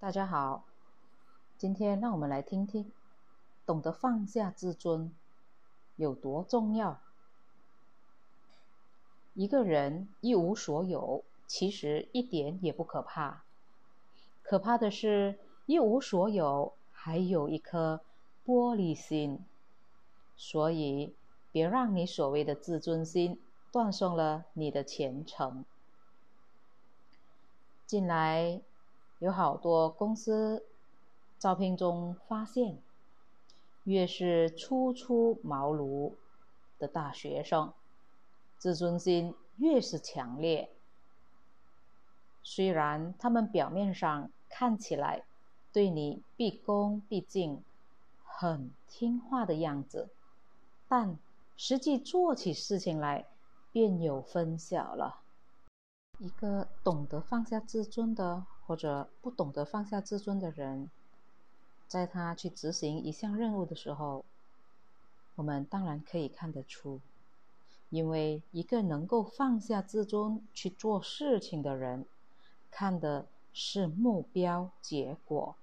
大家好，今天让我们来听听，懂得放下自尊有多重要。一个人一无所有，其实一点也不可怕，可怕的是一无所有，还有一颗玻璃心。所以，别让你所谓的自尊心断送了你的前程。近来。有好多公司招聘中发现，越是初出茅庐的大学生，自尊心越是强烈。虽然他们表面上看起来对你毕恭毕敬、很听话的样子，但实际做起事情来便有分晓了。一个懂得放下自尊的，或者不懂得放下自尊的人，在他去执行一项任务的时候，我们当然可以看得出，因为一个能够放下自尊去做事情的人，看的是目标结果，